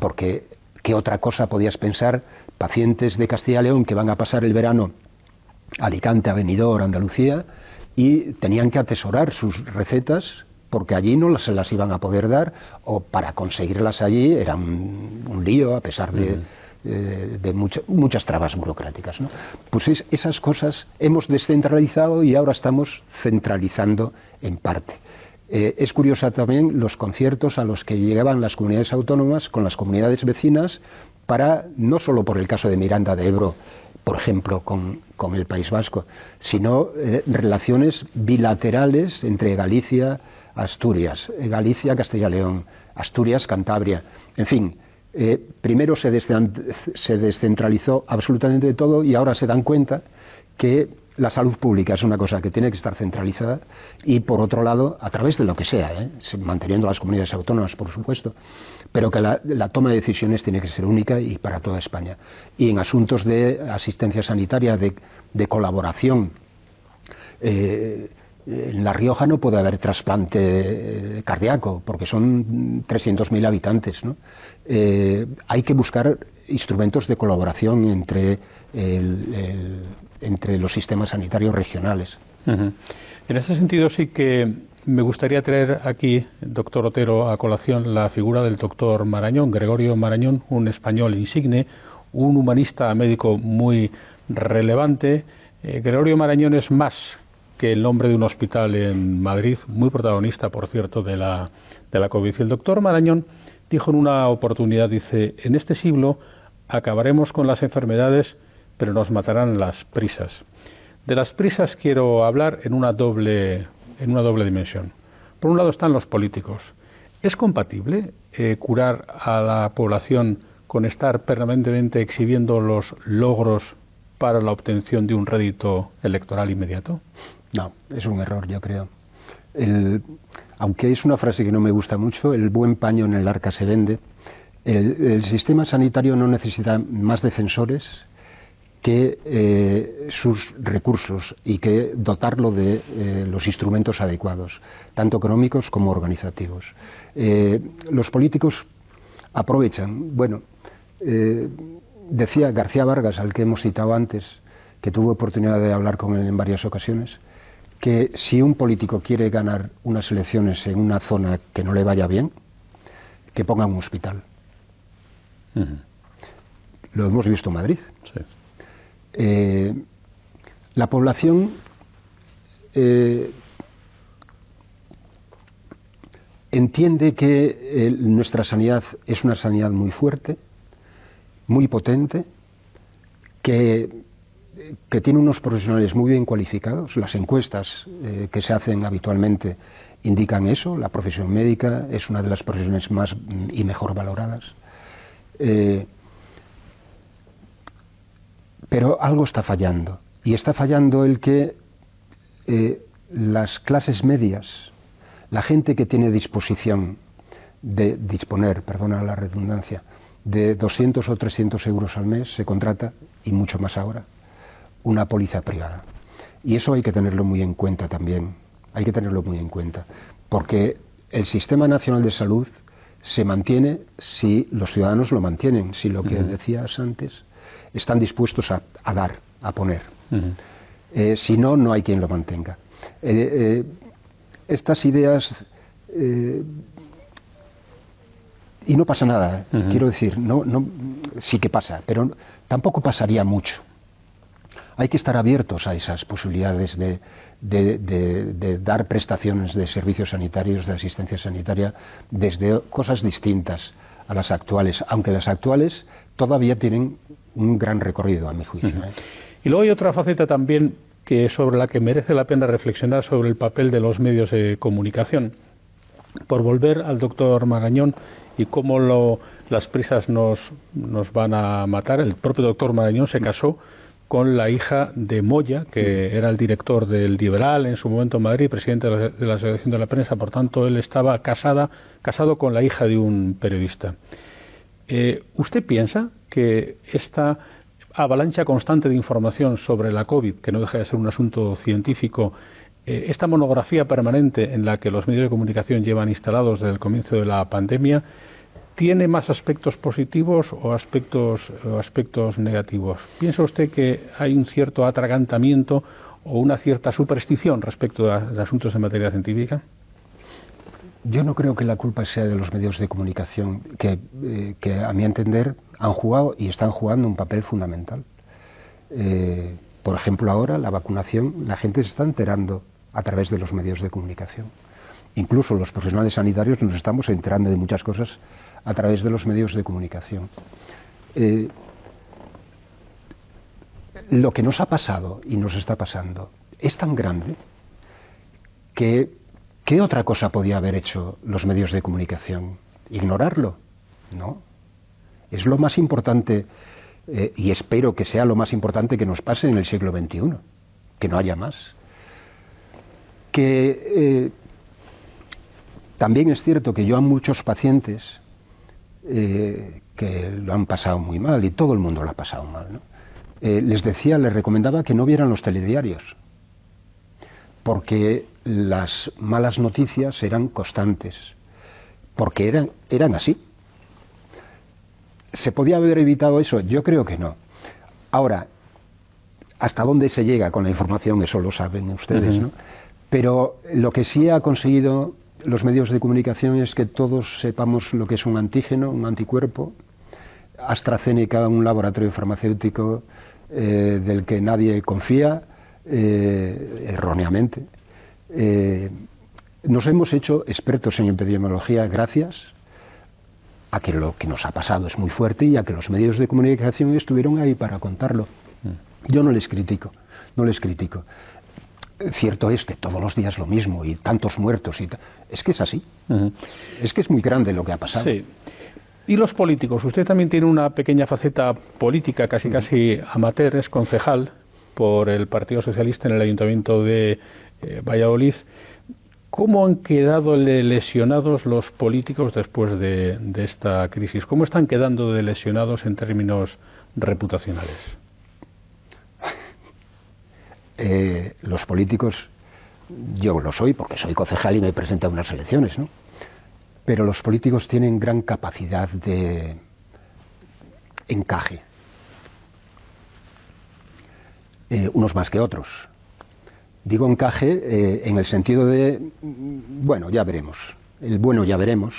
Porque, ¿qué otra cosa podías pensar? Pacientes de Castilla y León que van a pasar el verano a Alicante, a Benidorm, Andalucía, y tenían que atesorar sus recetas porque allí no se las iban a poder dar o para conseguirlas allí era un, lío a pesar de, eh, muchas trabas burocráticas. Pues esas cosas hemos descentralizado y ahora estamos centralizando en parte. Eh, es curiosa también los conciertos a los que llegaban las comunidades autónomas con las comunidades vecinas para, no solo por el caso de Miranda de Ebro, por ejemplo, con, el País Vasco, sino eh, relaciones bilaterales entre Galicia, Asturias, eh, Galicia, Castilla León, Asturias, Cantabria, en fin. Primero se descentralizó absolutamente todo y ahora se dan cuenta que la salud pública es una cosa que tiene que estar centralizada y, por otro lado, a través de lo que sea, ¿eh? manteniendo las comunidades autónomas, por supuesto, pero que la, toma de decisiones tiene que ser única y para toda España. Y en asuntos de asistencia sanitaria, de, colaboración, eh, en La Rioja no puede haber trasplante eh, cardíaco porque son 300.000 habitantes. hay que buscar instrumentos de colaboración entre el entre los sistemas sanitarios regionales. En ese sentido sí que me gustaría traer aquí, doctor Otero, a colación la figura del doctor Marañón, Gregorio Marañón, un español insigne, un humanista médico muy relevante. Eh, Gregorio Marañón es más que el nombre de un hospital en Madrid, muy protagonista, por cierto, de la, de la COVID. el doctor Marañón dijo en una oportunidad, dice, en este siglo acabaremos con las enfermedades pero nos matarán las prisas. De las prisas quiero hablar en una doble, en una doble dimensión. Por un lado están los políticos. ¿Es compatible eh, curar a la población con estar permanentemente exhibiendo los logros para la obtención de un rédito electoral inmediato? No, es un error, yo creo. aunque es una frase que no me gusta mucho, el buen paño en el arca se vende. El sistema sanitario no necesita más defensores que eh, sus recursos y que dotarlo de eh, los instrumentos adecuados, tanto económicos como organizativos. Eh, los políticos aprovechan, bueno, decía García Vargas, al que hemos citado antes, que tuve oportunidad de hablar con él en varias ocasiones, que si un político quiere ganar unas elecciones en una zona que no le vaya bien, que ponga un hospital. Lo hemos visto en Madrid. Sí. Eh, la población eh, entiende que eh, nuestra sanidad es una sanidad muy fuerte, muy potente, que, que, tiene unos profesionales muy bien cualificados. Las encuestas que se hacen habitualmente indican eso. La profesión médica es una de las profesiones más y mejor valoradas. Pero algo está fallando. Y está fallando el que eh, las clases medias, la gente que tiene disposición de disponer, perdona la redundancia, de 200 o 300 euros al mes, se contrata, y mucho más ahora, una póliza privada. Y eso hay que tenerlo muy en cuenta también. Hay que tenerlo muy en cuenta. Porque el Sistema Nacional de Salud se mantiene si los ciudadanos lo mantienen, si lo que decías antes están dispuestos a, dar, a poner. Eh, si no, no hay quien lo mantenga. Eh, eh, estas ideas y no pasa nada, quiero decir, no, no, sí que pasa, pero tampoco pasaría mucho. Hay que estar abiertos a esas posibilidades de, de, dar prestaciones de servicios sanitarios, de asistencia sanitaria, desde cosas distintas a las actuales, aunque las actuales todavía tienen un gran recorrido, a mi juicio. ¿eh? Y luego hay otra faceta también que sobre la que merece la pena reflexionar sobre el papel de los medios de comunicación. Por volver al doctor Magañón y cómo lo, las prisas nos, nos van a matar, el propio doctor Magañón se casó con la hija de Moya, que era el director del Liberal en su momento en Madrid, presidente de la, Asociación de la Prensa, por tanto él estaba casada, casado con la hija de un periodista. Eh, ¿Usted piensa que esta avalancha constante de información sobre la COVID, que no deja de ser un asunto científico, eh, esta monografía permanente en la que los medios de comunicación llevan instalados desde el comienzo de la pandemia, ¿tiene más aspectos positivos o aspectos, aspectos negativos? ¿Piensa usted que hay un cierto atragantamiento o una cierta superstición respecto a, asuntos de materia científica? yo no creo que la culpa sea de los medios de comunicación, que, eh, a mi entender han jugado y están jugando un papel fundamental. Eh, por ejemplo, ahora la vacunación, la gente se está enterando a través de los medios de comunicación. Incluso los profesionales sanitarios nos estamos enterando de muchas cosas a través de los medios de comunicación. Eh, lo que nos ha pasado y nos está pasando es tan grande que ¿qué otra cosa podía haber hecho los medios de comunicación? ¿Ignorarlo? No. Es lo más importante eh, y espero que sea lo más importante que nos pase en el siglo XXI, que no haya más. Que eh, también es cierto que yo a muchos pacientes eh, que lo han pasado muy mal, y todo el mundo lo ha pasado mal, les decía, les recomendaba que no vieran los telediarios, porque las malas noticias eran constantes, porque eran, eran así. ¿Se podía haber evitado eso? Yo creo que no. Ahora, hasta dónde se llega con la información, eso lo saben ustedes, ¿no? Pero lo que sí ha conseguido los medios de comunicación es que todos sepamos lo que es un antígeno, un anticuerpo. AstraZeneca, un laboratorio farmacéutico eh, del que nadie confía, eh, erróneamente. Eh, nos hemos hecho expertos en epidemiología gracias a que lo que nos ha pasado es muy fuerte y a que los medios de comunicación estuvieron ahí para contarlo. Mm. Yo no les critico, no les critico. Cierto es que todos los días lo mismo y tantos muertos y es que es así. Es que es muy grande lo que ha pasado. Sí. Y los políticos, usted también tiene una pequeña faceta política, casi casi amateur, es concejal por el Partido Socialista en el Ayuntamiento de eh, Valladolid. ¿Cómo han quedado lesionados los políticos después de, esta crisis? ¿Cómo están quedando de lesionados en términos reputacionales? Eh, los políticos, yo lo soy porque soy concejal y me he presentado a unas elecciones, ¿no? Pero los políticos tienen gran capacidad de encaje, eh, unos más que otros. Digo encaje eh, en el sentido de, bueno, ya veremos. El bueno ya veremos.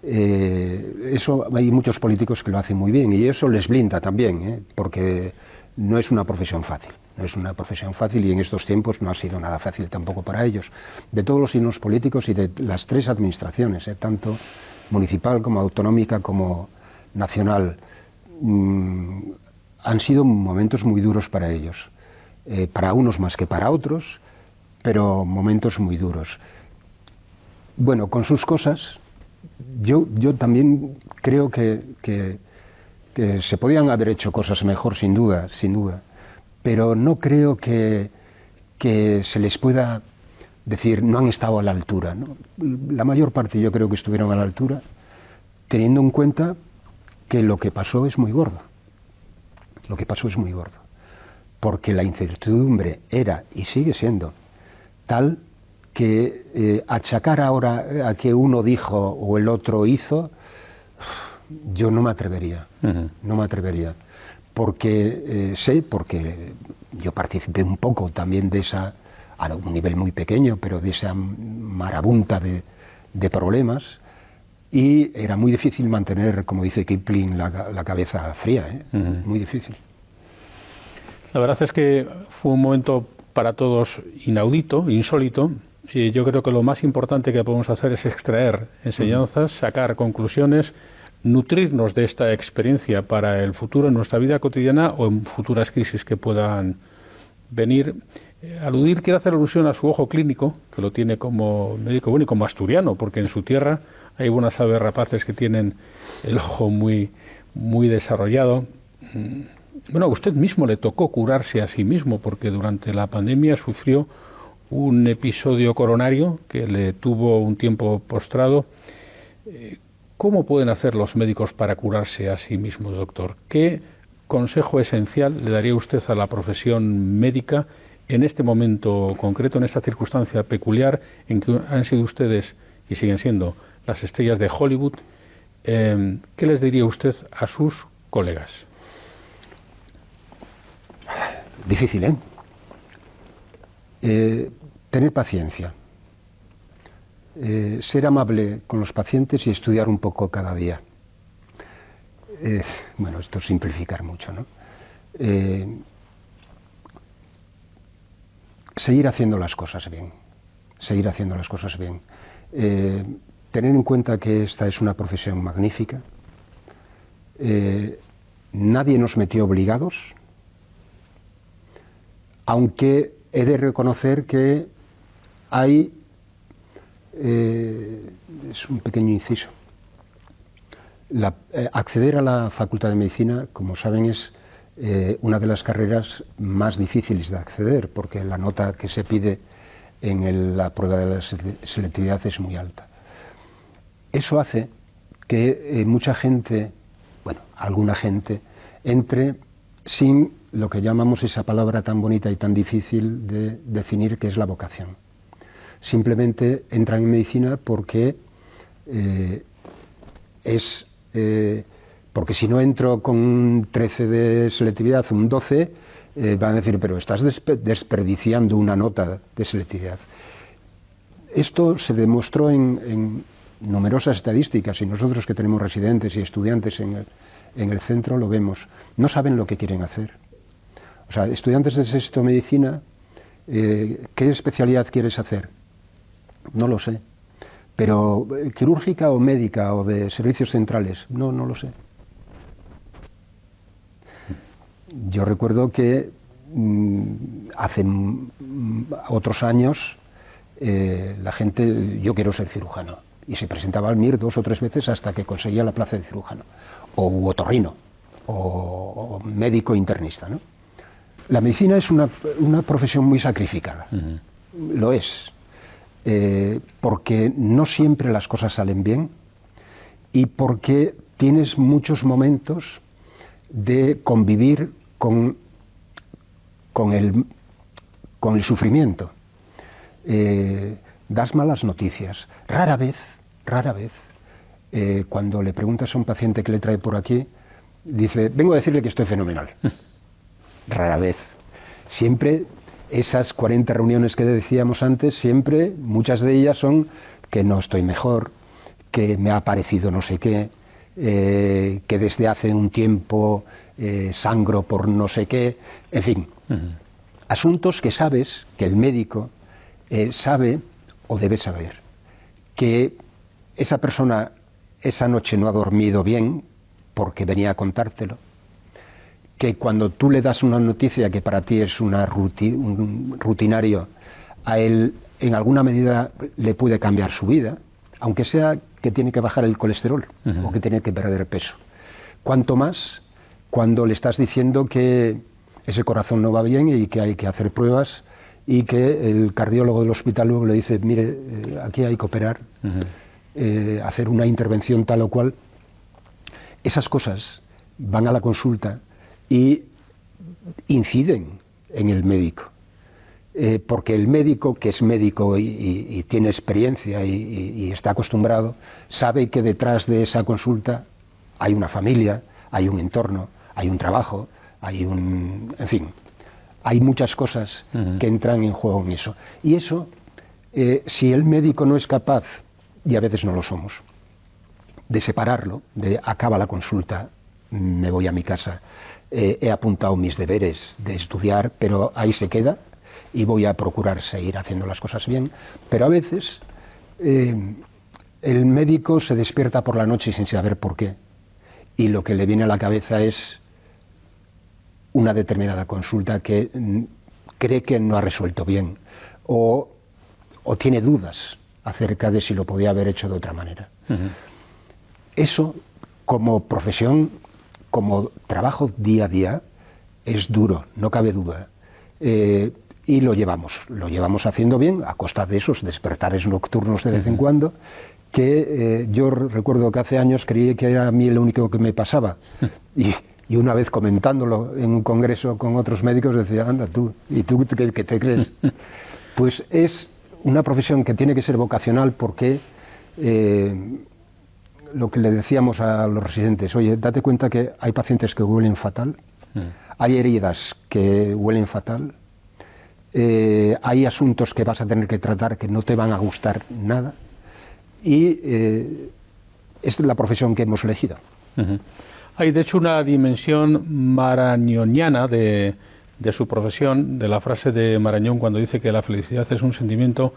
Eso hay muchos políticos que lo hacen muy bien y eso les blinda también, porque no es una profesión fácil. No es una profesión fácil y en estos tiempos no ha sido nada fácil tampoco para ellos. De todos los signos políticos y de las tres administraciones, tanto municipal como autonómica como nacional, mm, han sido momentos muy duros para ellos. Eh, para unos más que para otros, pero momentos muy duros. Bueno, con sus cosas, yo, yo también creo que, se podían haber hecho cosas mejor, sin duda, sin duda, pero no creo que, que se les pueda decir no han estado a la altura. La mayor parte yo creo que estuvieron a la altura, teniendo en cuenta que lo que pasó es muy gordo. Lo que pasó es muy gordo porque la incertidumbre era y sigue siendo tal que eh, achacar ahora a que uno dijo o el otro hizo, yo no me atrevería, no me atrevería, porque eh, sé, porque yo participé un poco también de esa, a un nivel muy pequeño, pero de esa marabunta de, problemas, y era muy difícil mantener, como dice Kipling, la, cabeza fría, ¿eh? muy difícil. La verdad es que fue un momento para todos inaudito, insólito. Y yo creo que lo más importante que podemos hacer es extraer enseñanzas, sacar conclusiones, nutrirnos de esta experiencia para el futuro en nuestra vida cotidiana o en futuras crisis que puedan venir. Eh, aludir, quiero hacer alusión a su ojo clínico, que lo tiene como médico bueno y como asturiano, porque en su tierra hay buenas aves rapaces que tienen el ojo muy, muy desarrollado. Mm, bueno, a usted mismo le tocó curarse a sí mismo porque durante la pandemia sufrió un episodio coronario que le tuvo un tiempo postrado. ¿Cómo pueden hacer los médicos para curarse a sí mismos, doctor? ¿Qué consejo esencial le daría usted a la profesión médica en este momento concreto, en esta circunstancia peculiar en que han sido ustedes y siguen siendo las estrellas de Hollywood? Eh, ¿Qué les diría usted a sus colegas? Difícil, ¿eh? ¿eh? tener paciencia. Eh, ser amable con los pacientes y estudiar un poco cada día. Eh, bueno, esto es simplificar mucho, ¿no? Eh, seguir haciendo las cosas bien, seguir haciendo las cosas bien. tener en cuenta que esta es una profesión magnífica. nadie nos metió obligados, aunque he de reconocer que hay eh, es un pequeño inciso. Eh, acceder a la Facultad de Medicina, como saben, es eh, una de las carreras más difíciles de acceder, porque la nota que se pide en la prueba de la selectividad es muy alta. Eso hace que mucha gente, bueno, alguna gente, entre sin lo que llamamos esa palabra tan bonita y tan difícil de definir que es la vocación simplemente entran en medicina porque eh, es eh, porque si no entro con un 13 de selectividad, un 12, eh, van a decir, pero estás desperdiciando una nota de selectividad. Esto se demostró en, numerosas estadísticas y nosotros que tenemos residentes y estudiantes en el, en el centro lo vemos. No saben lo que quieren hacer. O sea, estudiantes de sexto medicina, ¿qué especialidad quieres hacer? No lo sé. Pero eh, quirúrgica o médica o de servicios centrales, no, no lo sé. Yo recuerdo que mm, hace otros años eh, la gente, yo quiero ser cirujano, y se presentaba al MIR dos o tres veces hasta que conseguía la plaza de cirujano, o otorrino, o, médico internista. ¿no? La medicina es una, profesión muy sacrificada, lo es, eh, porque no siempre las cosas salen bien y porque tienes muchos momentos de convivir con, con, el, con el sufrimiento. Eh, das malas noticias. Rara vez, rara vez, eh, cuando le preguntas a un paciente que le trae por aquí, dice, vengo a decirle que estoy fenomenal. Rara vez. Siempre esas 40 reuniones que decíamos antes, siempre, muchas de ellas son que no estoy mejor, que me ha parecido no sé qué, eh, que desde hace un tiempo eh, sangro por no sé qué, en fin, asuntos que sabes, que el médico eh, sabe o debe saber, que esa persona esa noche no ha dormido bien porque venía a contártelo, que cuando tú le das una noticia que para ti es una un rutinario, a él en alguna medida le puede cambiar su vida, aunque sea que tiene que bajar el colesterol o que tiene que perder peso. Cuanto más cuando le estás diciendo que ese corazón no va bien y que hay que hacer pruebas y que el cardiólogo del hospital luego le dice, mire, eh, aquí hay que operar, eh, hacer una intervención tal o cual. Esas cosas van a la consulta y inciden en el médico. Eh, porque el médico, que es médico y, tiene experiencia y, está acostumbrado, sabe que detrás de esa consulta hay una familia, hay un entorno, hay un trabajo, hay un. en fin, hay muchas cosas que entran en juego en eso. Y eso, eh, si el médico no es capaz, y a veces no lo somos, de separarlo, de acaba la consulta, me voy a mi casa, eh, he apuntado mis deberes de estudiar, pero ahí se queda y voy a procurar seguir haciendo las cosas bien. Pero a veces eh, el médico se despierta por la noche sin saber por qué y lo que le viene a la cabeza es una determinada consulta que mm, cree que no ha resuelto bien o, tiene dudas acerca de si lo podía haber hecho de otra manera. Eso, como profesión, como trabajo día a día es duro, no cabe duda. Eh, y lo llevamos, lo llevamos haciendo bien a costa de esos despertares nocturnos de vez en cuando, que eh, yo recuerdo que hace años creí que era a mí lo único que me pasaba. Y, una vez comentándolo en un congreso con otros médicos decía, anda tú, ¿y tú qué, te crees? Pues es una profesión que tiene que ser vocacional porque eh, lo que le decíamos a los residentes, oye, date cuenta que hay pacientes que huelen fatal, mm. hay heridas que huelen fatal, eh, hay asuntos que vas a tener que tratar que no te van a gustar nada, y eh, es la profesión que hemos elegido. Hay de hecho una dimensión marañoniana de, de su profesión, de la frase de Marañón cuando dice que la felicidad es un sentimiento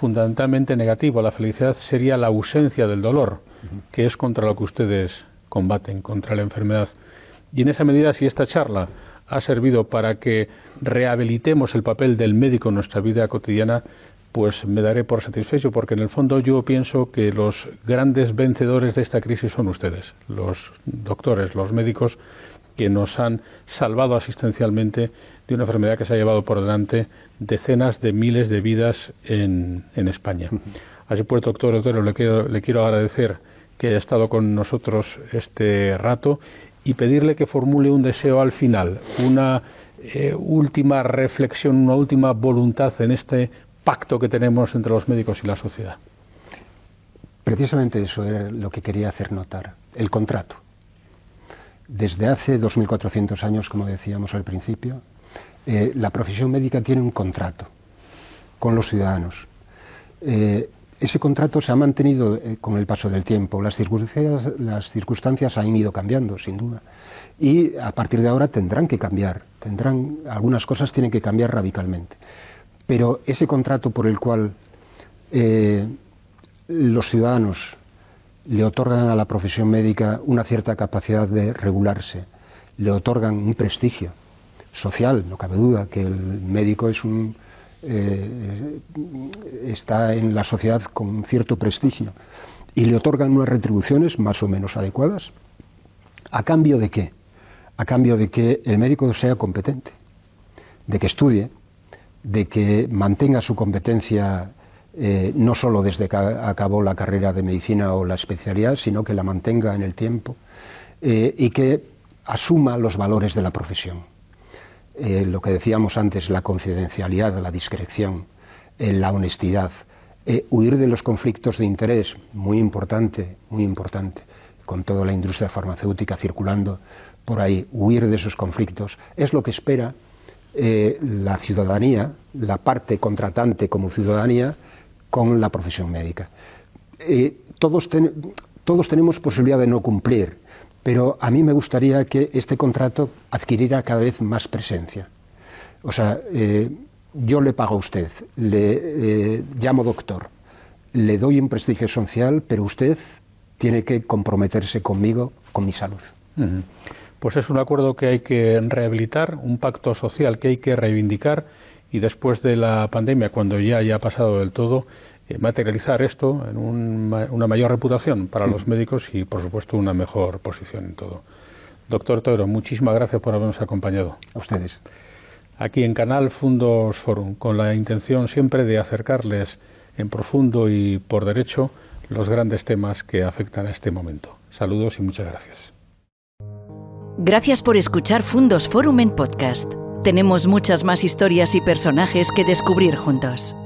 fundamentalmente negativo. La felicidad sería la ausencia del dolor, que es contra lo que ustedes combaten, contra la enfermedad. Y en esa medida, si esta charla ha servido para que rehabilitemos el papel del médico en nuestra vida cotidiana, pues me daré por satisfecho, porque en el fondo yo pienso que los grandes vencedores de esta crisis son ustedes, los doctores, los médicos que nos han salvado asistencialmente de una enfermedad que se ha llevado por delante decenas de miles de vidas en, España. Así pues, doctor, doctor, le quiero, le quiero agradecer que haya estado con nosotros este rato y pedirle que formule un deseo al final, una eh, última reflexión, una última voluntad en este pacto que tenemos entre los médicos y la sociedad. Precisamente eso era lo que quería hacer notar, el contrato. Desde hace 2.400 años, como decíamos al principio, eh, la profesión médica tiene un contrato con los ciudadanos. Eh, ese contrato se ha mantenido eh, con el paso del tiempo. Las circunstancias, las circunstancias han ido cambiando, sin duda. Y a partir de ahora tendrán que cambiar. Tendrán, algunas cosas tienen que cambiar radicalmente. Pero ese contrato por el cual los ciudadanos le otorgan a la profesión médica una cierta capacidad de regularse, le otorgan un prestigio social, no cabe duda que el médico es un, eh, está en la sociedad con cierto prestigio y le otorgan unas retribuciones más o menos adecuadas, ¿a cambio de qué? A cambio de que el médico sea competente, de que estudie, de que mantenga su competencia eh, no solo desde que acabó la carrera de medicina o la especialidad, sino que la mantenga en el tiempo eh, y que asuma los valores de la profesión. Eh, lo que decíamos antes, la confidencialidad, la discreción, la honestidad, huir de los conflictos de interés, muy importante, muy importante, con toda la industria farmacéutica circulando por ahí, huir de esos conflictos, es lo que espera eh, la ciudadanía, la parte contratante como ciudadanía, con la profesión médica. Eh, todos, todos tenemos posibilidad de no cumplir, pero a mí me gustaría que este contrato adquiriera cada vez más presencia. O sea, eh, yo le pago a usted, le llamo doctor, le doy un prestigio social, pero usted tiene que comprometerse conmigo, con mi salud pues es un acuerdo que hay que rehabilitar, un pacto social que hay que reivindicar y después de la pandemia, cuando ya haya pasado del todo, eh, materializar esto en una mayor reputación para los médicos y, por supuesto, una mejor posición en todo. Doctor Toro, muchísimas gracias por habernos acompañado. A ustedes. Aquí en Canal Fundos Forum, con la intención siempre de acercarles en profundo y por derecho los grandes temas que afectan a este momento. Saludos y muchas gracias. Gracias por escuchar Fundos Forum en podcast. Tenemos muchas más historias y personajes que descubrir juntos.